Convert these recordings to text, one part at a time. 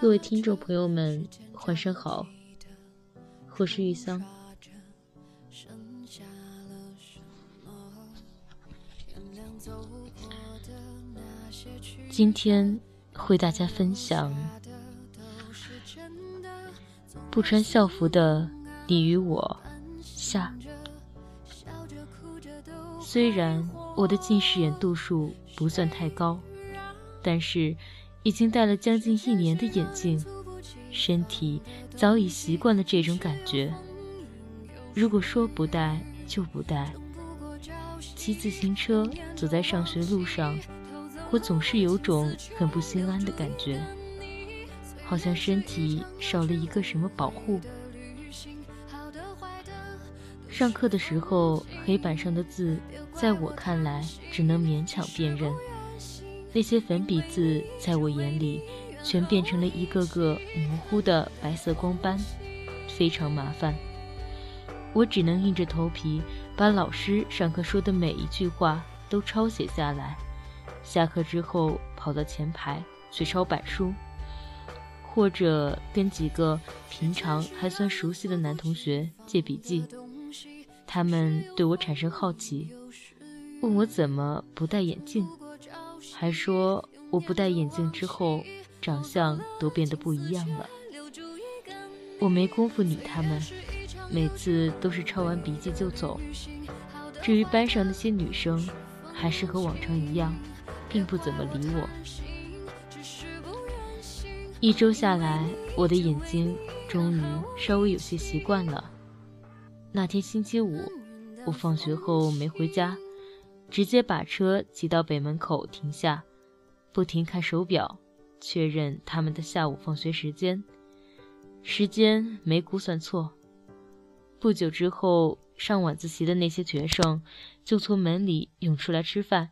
各位听众朋友们，晚上好，我是玉桑。今天为大家分享不穿校服的你与我下。虽然我的近视眼度数不算太高，但是已经戴了将近一年的眼镜，身体早已习惯了这种感觉。如果说不戴就不戴，骑自行车走在上学路上。我总是有种很不心安的感觉，好像身体少了一个什么保护。上课的时候，黑板上的字在我看来只能勉强辨认，那些粉笔字在我眼里全变成了一个个模糊的白色光斑，非常麻烦。我只能硬着头皮把老师上课说的每一句话都抄写下来。下课之后跑到前排去抄板书，或者跟几个平常还算熟悉的男同学借笔记。他们对我产生好奇，问我怎么不戴眼镜，还说我不戴眼镜之后长相都变得不一样了。我没工夫理他们，每次都是抄完笔记就走。至于班上那些女生，还是和往常一样。并不怎么理我。一周下来，我的眼睛终于稍微有些习惯了。那天星期五，我放学后没回家，直接把车骑到北门口停下，不停看手表，确认他们的下午放学时间。时间没估算错。不久之后，上晚自习的那些学生就从门里涌出来吃饭。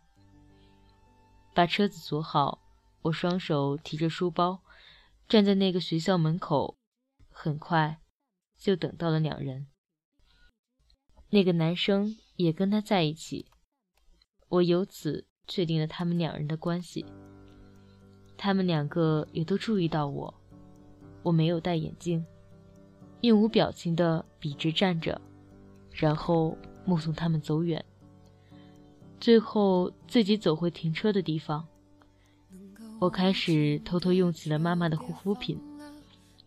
把车子锁好，我双手提着书包，站在那个学校门口。很快，就等到了两人。那个男生也跟他在一起，我由此确定了他们两人的关系。他们两个也都注意到我，我没有戴眼镜，面无表情的笔直站着，然后目送他们走远。最后自己走回停车的地方，我开始偷偷用起了妈妈的护肤品。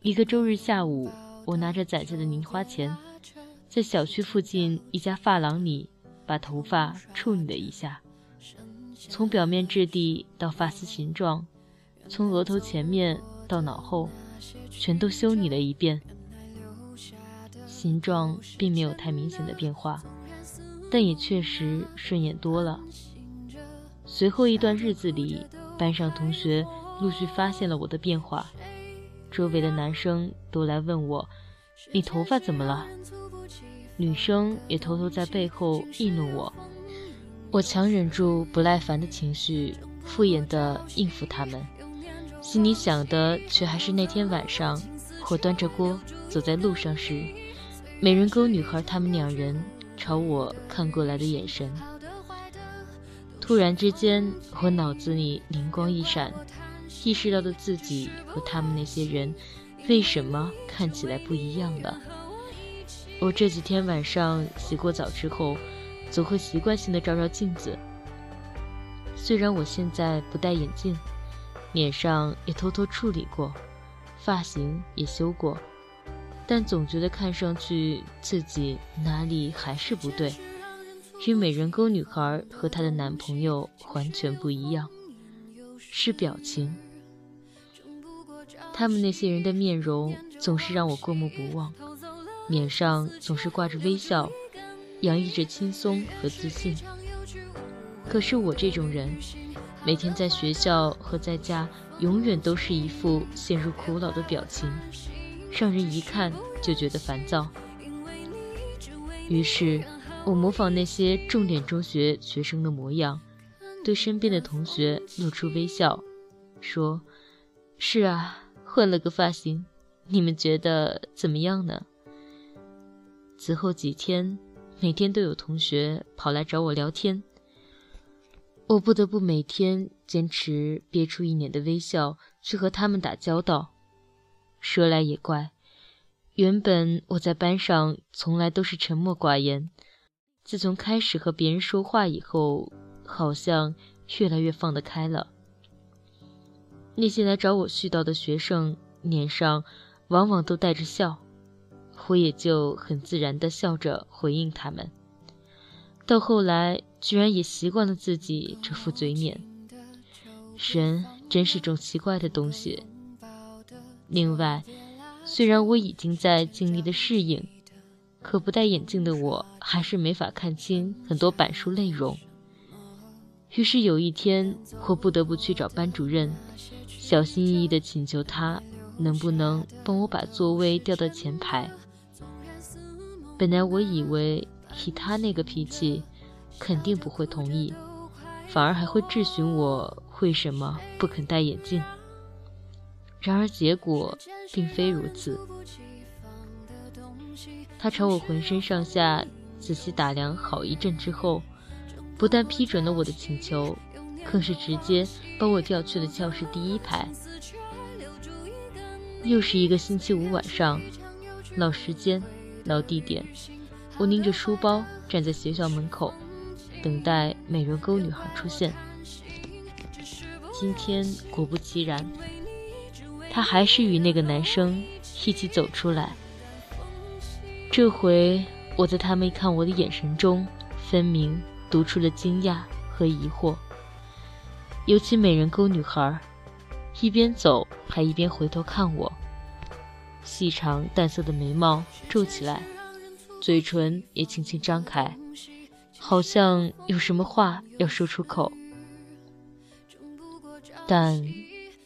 一个周日下午，我拿着攒下的零花钱，在小区附近一家发廊里把头发处理了一下，从表面质地到发丝形状，从额头前面到脑后，全都修理了一遍。形状并没有太明显的变化。但也确实顺眼多了。随后一段日子里，班上同学陆续发现了我的变化，周围的男生都来问我：“你头发怎么了？”女生也偷偷在背后议论我。我强忍住不耐烦的情绪，敷衍地应付他们，心里想的却还是那天晚上我端着锅走在路上时，美人沟女孩他们两人。朝我看过来的眼神，突然之间，我脑子里灵光一闪，意识到的自己和他们那些人为什么看起来不一样了。我这几天晚上洗过澡之后，总会习惯性的照照镜子。虽然我现在不戴眼镜，脸上也偷偷处理过，发型也修过。但总觉得看上去自己哪里还是不对，与美人沟女孩和她的男朋友完全不一样，是表情。他们那些人的面容总是让我过目不忘，脸上总是挂着微笑，洋溢着轻松和自信。可是我这种人，每天在学校和在家，永远都是一副陷入苦恼的表情。让人一看就觉得烦躁。于是，我模仿那些重点中学学生的模样，对身边的同学露出微笑，说：“是啊，换了个发型，你们觉得怎么样呢？”此后几天，每天都有同学跑来找我聊天。我不得不每天坚持憋出一脸的微笑去和他们打交道。说来也怪，原本我在班上从来都是沉默寡言，自从开始和别人说话以后，好像越来越放得开了。那些来找我絮叨的学生脸上往往都带着笑，我也就很自然地笑着回应他们。到后来，居然也习惯了自己这副嘴脸。人真是种奇怪的东西。另外，虽然我已经在尽力的适应，可不戴眼镜的我还是没法看清很多板书内容。于是有一天，我不得不去找班主任，小心翼翼地请求他能不能帮我把座位调到前排。本来我以为以他那个脾气，肯定不会同意，反而还会质询我为什么不肯戴眼镜。然而结果并非如此，他朝我浑身上下仔细打量好一阵之后。不但批准了我的请求，更是直接把我调去了教室第一排。又是一个星期五晚上，老时间，老地点，我拎着书包站在学校门口，等待美人沟女孩出现。今天果不其然，她还是与那个男生一起走出来。这回我在他们看我的眼神中，分明。读出了惊讶和疑惑，尤其美人沟女孩，一边走还一边回头看我，细长淡色的眉毛皱起来，嘴唇也轻轻张开，好像有什么话要说出口，但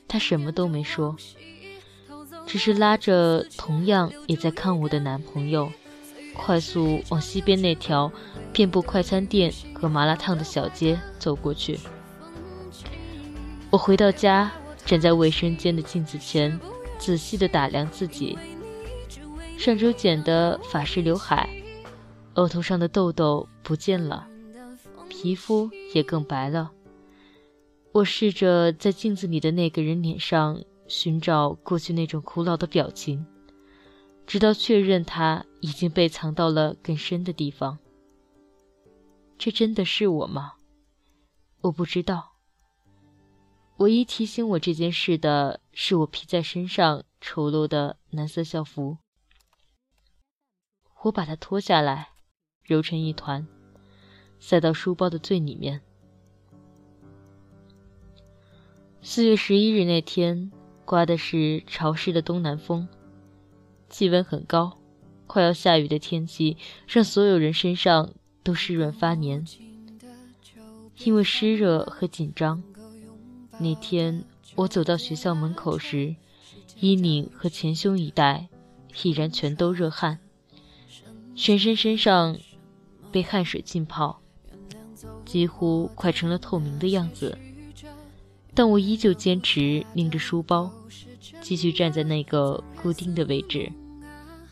她什么都没说，只是拉着同样也在看我的男朋友。快速往西边那条遍布快餐店和麻辣烫的小街走过去。我回到家，站在卫生间的镜子前，仔细地打量自己。上周剪的法式刘海，额头上的痘痘不见了，皮肤也更白了。我试着在镜子里的那个人脸上寻找过去那种苦恼的表情。直到确认他已经被藏到了更深的地方。这真的是我吗？我不知道。唯一提醒我这件事的是我披在身上丑陋的蓝色校服。我把它脱下来，揉成一团，塞到书包的最里面。四月十一日那天，刮的是潮湿的东南风。气温很高，快要下雨的天气让所有人身上都湿润发黏。因为湿热和紧张，那天我走到学校门口时，衣领和前胸一带已然全都热汗，全身身上被汗水浸泡，几乎快成了透明的样子。但我依旧坚持拎着书包，继续站在那个固定的位置。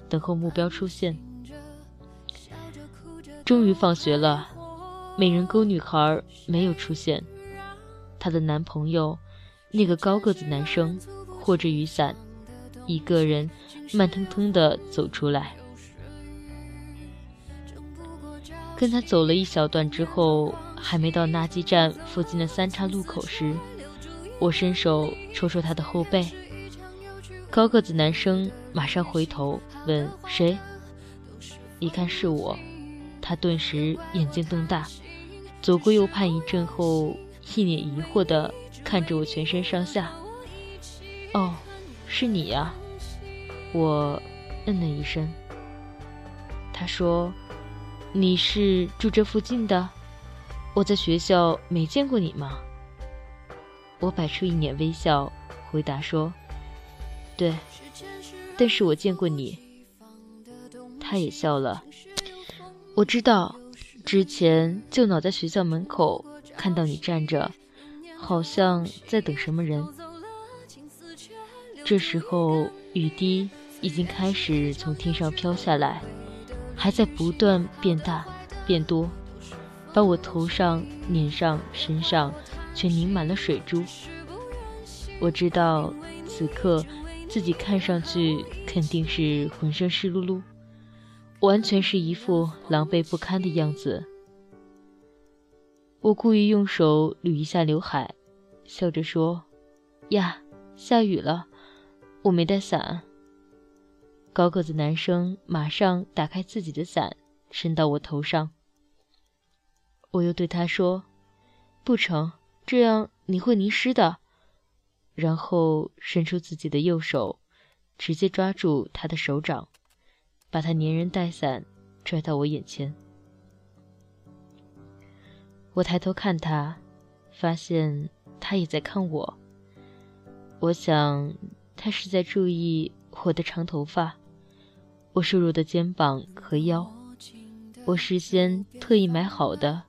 等候目标出现，终于放学了。美人沟女孩没有出现，她的男朋友，那个高个子男生，握着雨伞，一个人慢腾腾地走出来。跟他走了一小段之后，还没到垃圾站附近的三岔路口时，我伸手戳戳他的后背。高个子男生马上回头问谁，一看是我，他顿时眼睛瞪大，左顾右盼一阵后，一脸疑惑地看着我全身上下。哦，是你呀！我嗯了一声。他说：“你是住这附近的？我在学校没见过你吗？”我摆出一脸微笑，回答说。对，但是我见过你。他也笑了。我知道，之前就脑在学校门口看到你站着，好像在等什么人。这时候雨滴已经开始从天上飘下来，还在不断变大、变多，把我头上、脸上、身上全凝满了水珠。我知道此刻自己看上去肯定是浑身湿漉漉，完全是一副狼狈不堪的样子。我故意用手捋一下刘海，笑着说：“呀，下雨了，我没带伞。”高个子男生马上打开自己的伞，伸到我头上。我又对他说：“不成，这样你会淋湿的。”然后伸出自己的右手，直接抓住他的手掌，把他连人带伞拽到我眼前。我抬头看他，发现他也在看我。我想，他是在注意我的长头发。我瘦弱的肩膀和腰，我事先特意买好的，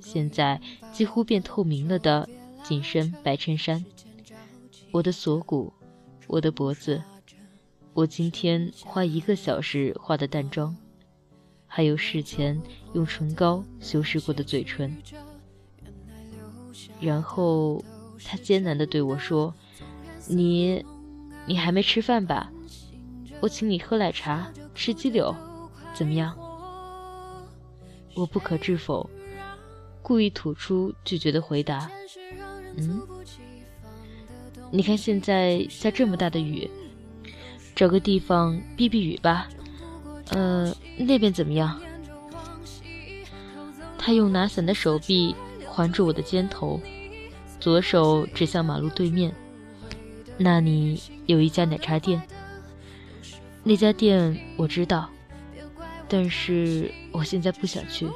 现在几乎变透明了的紧身白衬衫，我的锁骨，我的脖子，我今天花一个小时化的淡妆，还有事前用唇膏修饰过的嘴唇。然后他艰难地对我说：“你，你还没吃饭吧？”我请你喝奶茶，吃鸡柳，怎么样？我不可置否，故意吐出拒绝的回答。嗯，你看现在下这么大的雨，找个地方避避雨吧。呃，那边怎么样？他用拿伞的手臂环住我的肩头，左手指向马路对面，那里有一家奶茶店。那家店我知道，但是我现在不想去。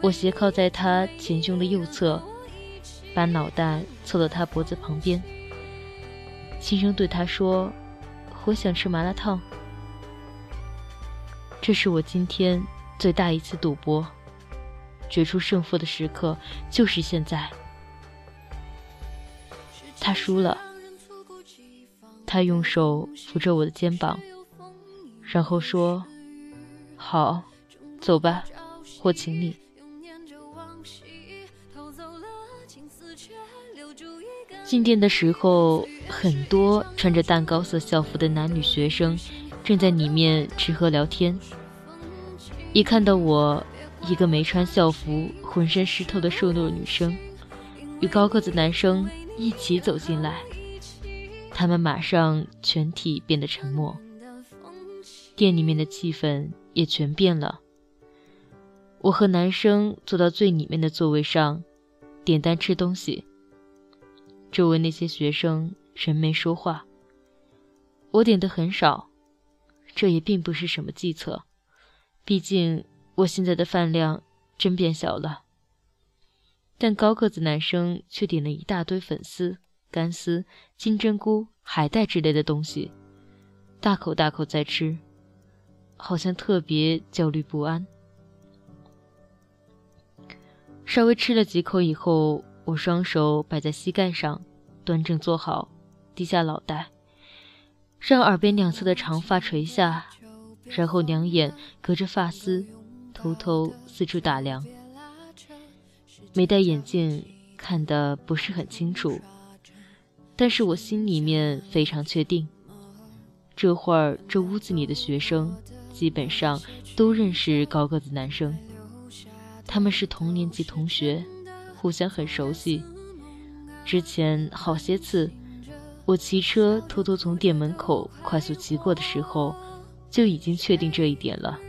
我斜靠在他前胸的右侧，把脑袋凑到他脖子旁边，轻声对他说：“我想吃麻辣烫。”这是我今天最大一次赌博，决出胜负的时刻就是现在。他输了。他用手扶着我的肩膀，然后说：“好，走吧，我请你。”进店的时候，很多穿着淡膏色校服的男女学生正在里面吃喝聊天。一看到我，一个没穿校服、浑身湿透的瘦弱女生，与高个子男生一起走进来。他们马上全体变得沉默，店里面的气氛也全变了。我和男生坐到最里面的座位上，点单吃东西。周围那些学生人没说话。我点的很少，这也并不是什么计策，毕竟我现在的饭量真变小了。但高个子男生却点了一大堆粉丝。干丝、金针菇、海带之类的东西，大口大口在吃，好像特别焦虑不安。稍微吃了几口以后，我双手摆在膝盖上，端正坐好，低下脑袋，让耳边两侧的长发垂下，然后两眼隔着发丝，偷偷四处打量。没戴眼镜，看得不是很清楚。但是我心里面非常确定，这会儿这屋子里的学生基本上都认识高个子男生，他们是同年级同学，互相很熟悉。之前好些次，我骑车偷偷从店门口快速骑过的时候，就已经确定这一点了。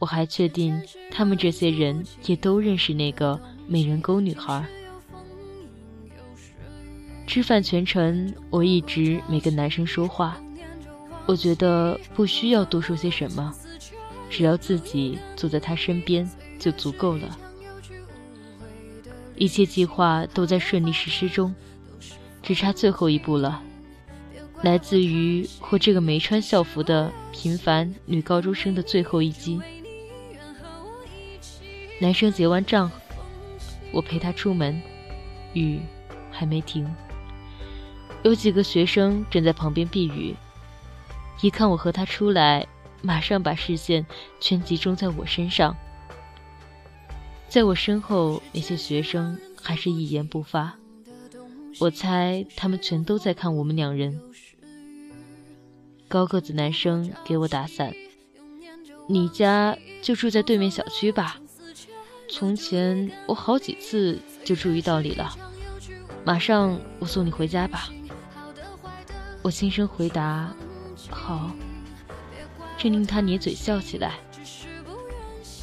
我还确定他们这些人也都认识那个美人沟女孩。吃饭全程，我一直没跟男生说话。我觉得不需要多说些什么，只要自己坐在他身边就足够了。一切计划都在顺利实施中，只差最后一步了，来自于我这个没穿校服的平凡女高中生的最后一击。男生结完账，我陪他出门，雨还没停。有几个学生正在旁边避雨，一看我和他出来，马上把视线全集中在我身上，在我身后，那些学生还是一言不发。我猜他们全都在看我们两人。高个子男生给我打伞。你家就住在对面小区吧？从前我好几次就注意到你了。马上我送你回家吧。我轻声回答：“好。”这令他咧嘴笑起来。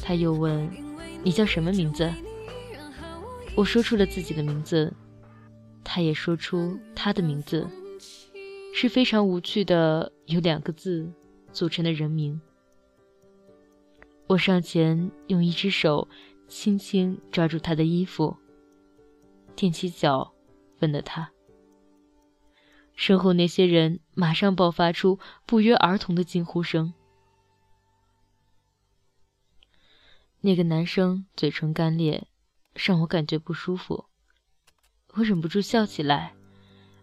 他又问：“你叫什么名字？”我说出了自己的名字，他也说出他的名字，是非常无趣的，由两个字组成的人名。我上前用一只手轻轻抓住他的衣服，踮起脚问了他。身后那些人马上爆发出不约而同的惊呼声。那个男生嘴唇干裂，让我感觉不舒服。我忍不住笑起来，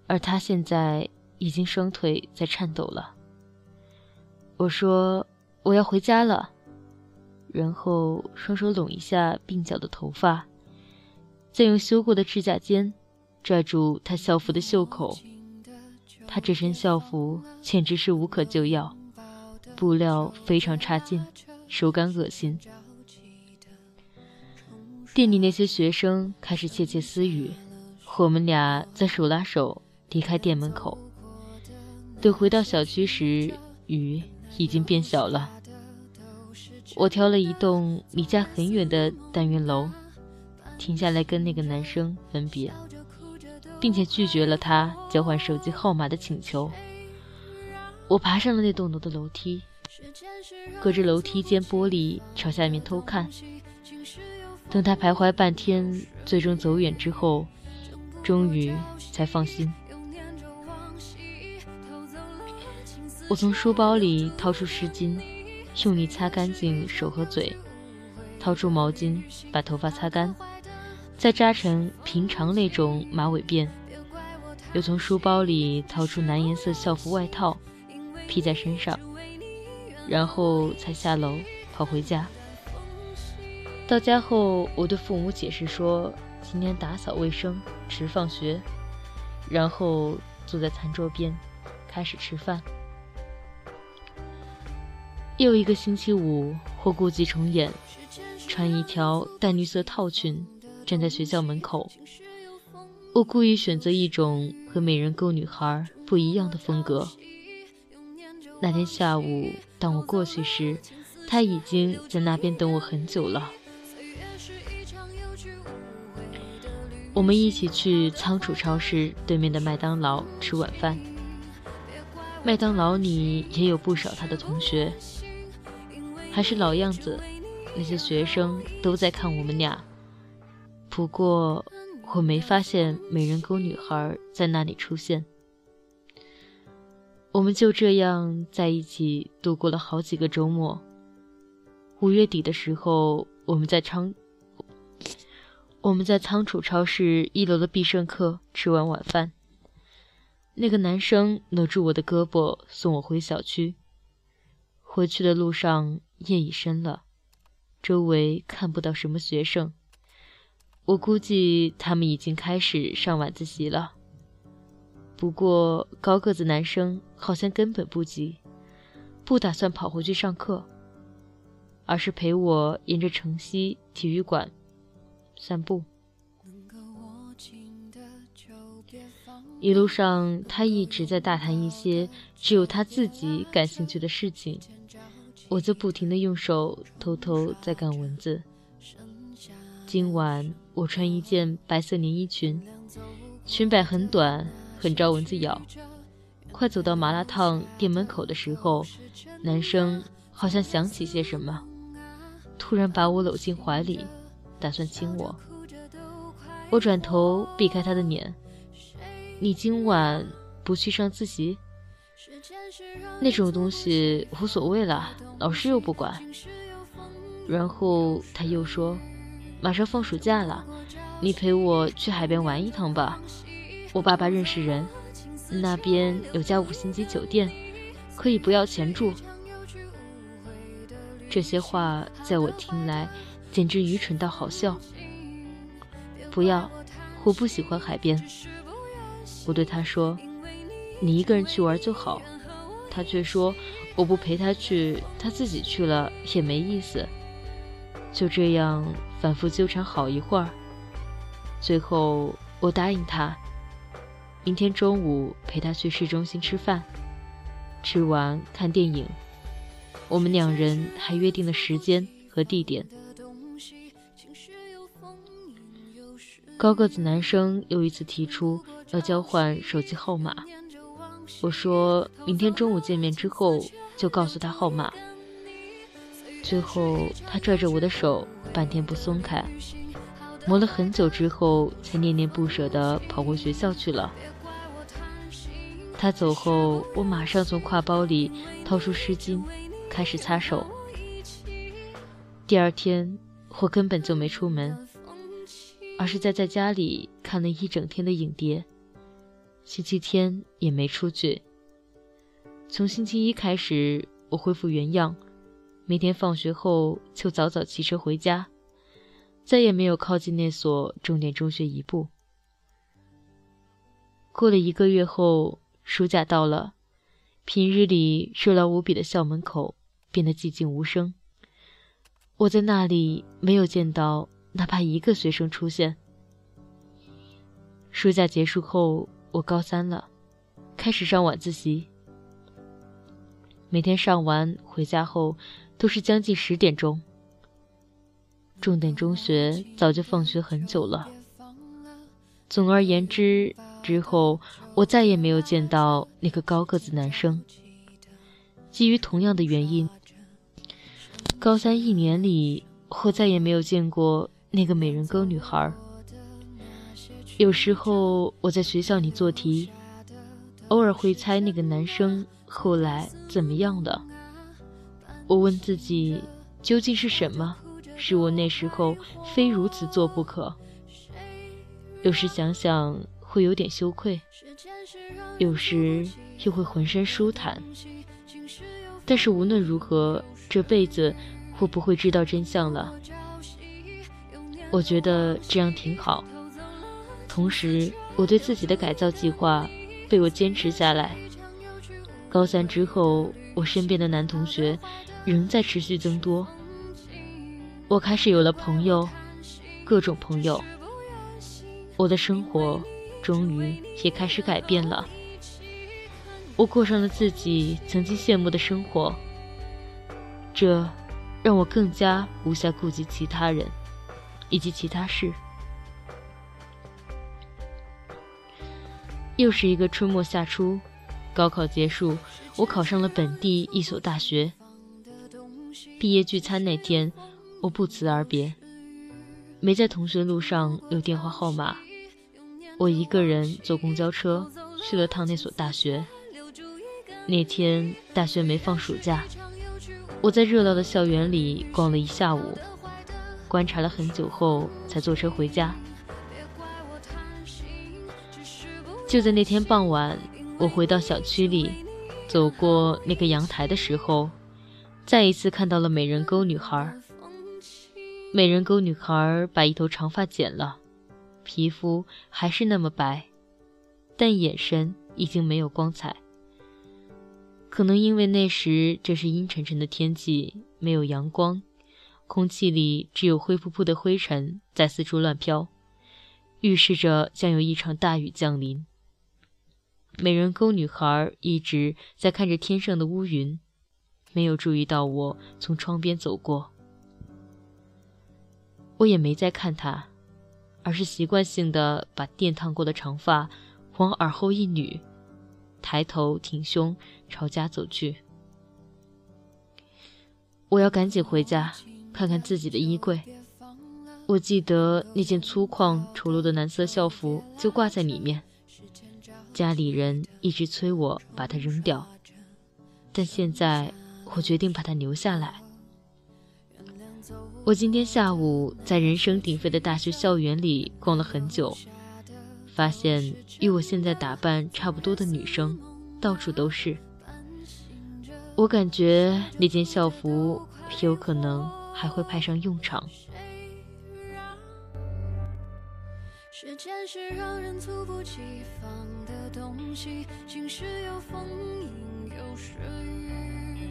而他现在已经双腿在颤抖了。我说：“我要回家了。”然后双手拢一下鬓角的头发，再用修过的指甲尖拽住他校服的袖口。他这身校服简直是无可救药，布料非常差劲，手感恶心。店里那些学生开始窃窃私语，我们俩在手拉手离开店门口。等回到小区时，雨已经变小了。我挑了一栋离家很远的单元楼，停下来跟那个男生分别，并且拒绝了他交换手机号码的请求。我爬上了那栋楼的楼梯，隔着楼梯间玻璃朝下面偷看。等他徘徊半天，最终走远之后，终于才放心。我从书包里掏出湿巾，用力擦干净手和嘴，掏出毛巾把头发擦干，再扎成平常那种马尾辫。又从书包里掏出蓝颜色校服外套，披在身上，然后才下楼跑回家。到家后，我对父母解释说今天打扫卫生，迟放学，然后坐在餐桌边开始吃饭。又一个星期五，我故伎重演，穿一条淡绿色套裙，站在学校门口。我故意选择一种和美人沟女孩不一样的风格。那天下午，当我过去时，他已经在那边等我很久了。我们一起去仓储超市对面的麦当劳吃晚饭。麦当劳里也有不少他的同学，还是老样子，那些学生都在看我们俩。不过我没发现美人沟女孩在那里出现。我们就这样在一起度过了好几个周末。五月底的时候，我们在昌。我们在仓储超市一楼的必胜客吃完晚饭，那个男生搂住我的胳膊送我回小区。回去的路上夜已深了，周围看不到什么学生，我估计他们已经开始上晚自习了。不过高个子男生好像根本不急，不打算跑回去上课，而是陪我沿着城西体育馆。散步，一路上他一直在大谈一些只有他自己感兴趣的事情，我则不停的用手偷偷在赶蚊子。今晚我穿一件白色连衣裙，裙摆很短，很招蚊子咬。快走到麻辣烫店门口的时候，男生好像想起些什么，突然把我搂进怀里。打算亲我，我转头避开他的脸。你今晚不去上自习？那种东西无所谓了，老师又不管。然后他又说，马上放暑假了，你陪我去海边玩一趟吧。我爸爸认识人，那边有家五星级酒店，可以不要钱住。这些话在我听来。简直愚蠢到好笑。不要，我不喜欢海边。我对他说：“你一个人去玩就好。”他却说：“我不陪他去，他自己去了也没意思。”就这样反复纠缠好一会儿，最后我答应他，明天中午陪他去市中心吃饭，吃完看电影。我们两人还约定了时间和地点。高个子男生又一次提出要交换手机号码，我说明天中午见面之后就告诉他号码。最后，他拽着我的手，半天不松开，磨了很久之后，才念念不舍地跑回学校去了。他走后，我马上从挎包里掏出湿巾，开始擦手。第二天，我根本就没出门，而是在在家里看了一整天的影碟。星期天也没出去。从星期一开始，我恢复原样。每天放学后就早早骑车回家，再也没有靠近那所重点中学一步。过了一个月后，暑假到了，平日里热闹无比的校门口变得寂静无声。我在那里没有见到哪怕一个学生出现。暑假结束后，我高三了，开始上晚自习。每天上完回家后。都是将近十点钟。重点中学早就放学很久了。总而言之，之后我再也没有见到那个高个子男生。基于同样的原因，高三一年里，我再也没有见过那个美人沟女孩。有时候我在学校里做题，偶尔会猜那个男生后来怎么样了。我问自己，究竟是什么使我那时候非如此做不可？有时想想会有点羞愧，有时又会浑身舒坦。但是无论如何，这辈子我不会知道真相了。我觉得这样挺好。同时，我对自己的改造计划被我坚持下来。高三之后，我身边的男同学。仍在持续增多，我开始有了朋友，各种朋友。我的生活终于也开始改变了，我过上了自己曾经羡慕的生活，这让我更加无暇顾及其他人以及其他事。又是一个春末夏初，高考结束，我考上了本地一所大学。毕业聚餐那天，我不辞而别，没在同学录上留电话号码。我一个人坐公交车去了趟那所大学。那天大学没放暑假，我在热闹的校园里逛了一下午，观察了很久后才坐车回家。就在那天傍晚，我回到小区里，走过那个阳台的时候。再一次看到了美人沟女孩。美人沟女孩把一头长发剪了，皮肤还是那么白，但眼神已经没有光彩。可能因为那时这是阴沉沉的天气，没有阳光，空气里只有灰扑扑的灰尘在四处乱飘，预示着将有一场大雨降临。美人沟女孩一直在看着天上的乌云。没有注意到我从窗边走过，我也没再看他，而是习惯性的把电烫过的长发往耳后一捋，抬头挺胸朝家走去。我要赶紧回家看看自己的衣柜，我记得那件粗犷丑陋的蓝色校服就挂在里面，家里人一直催我把它扔掉，但现在。我决定把它留下来。我今天下午在人声鼎沸的大学校园里逛了很久，发现与我现在打扮差不多的女生到处都是。我感觉那件校服有可能还会派上用场。谁让时间是让人猝不及防的东西晴时有风阴有时雨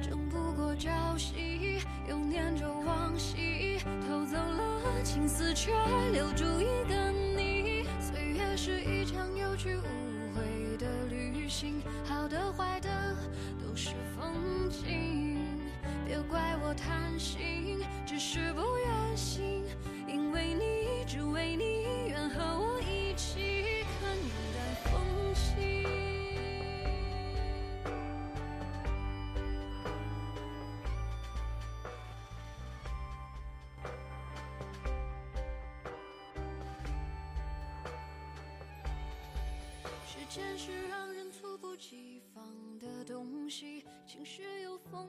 争不过朝夕又念着往昔偷走了青丝却留住一个你。岁月是一场有去无回的旅行好的坏的都是风景。别怪我贪心，只是不愿醒，因为你，只为你。愿和我一起看云淡风轻。时间是让人猝不及防的东西，晴时有风，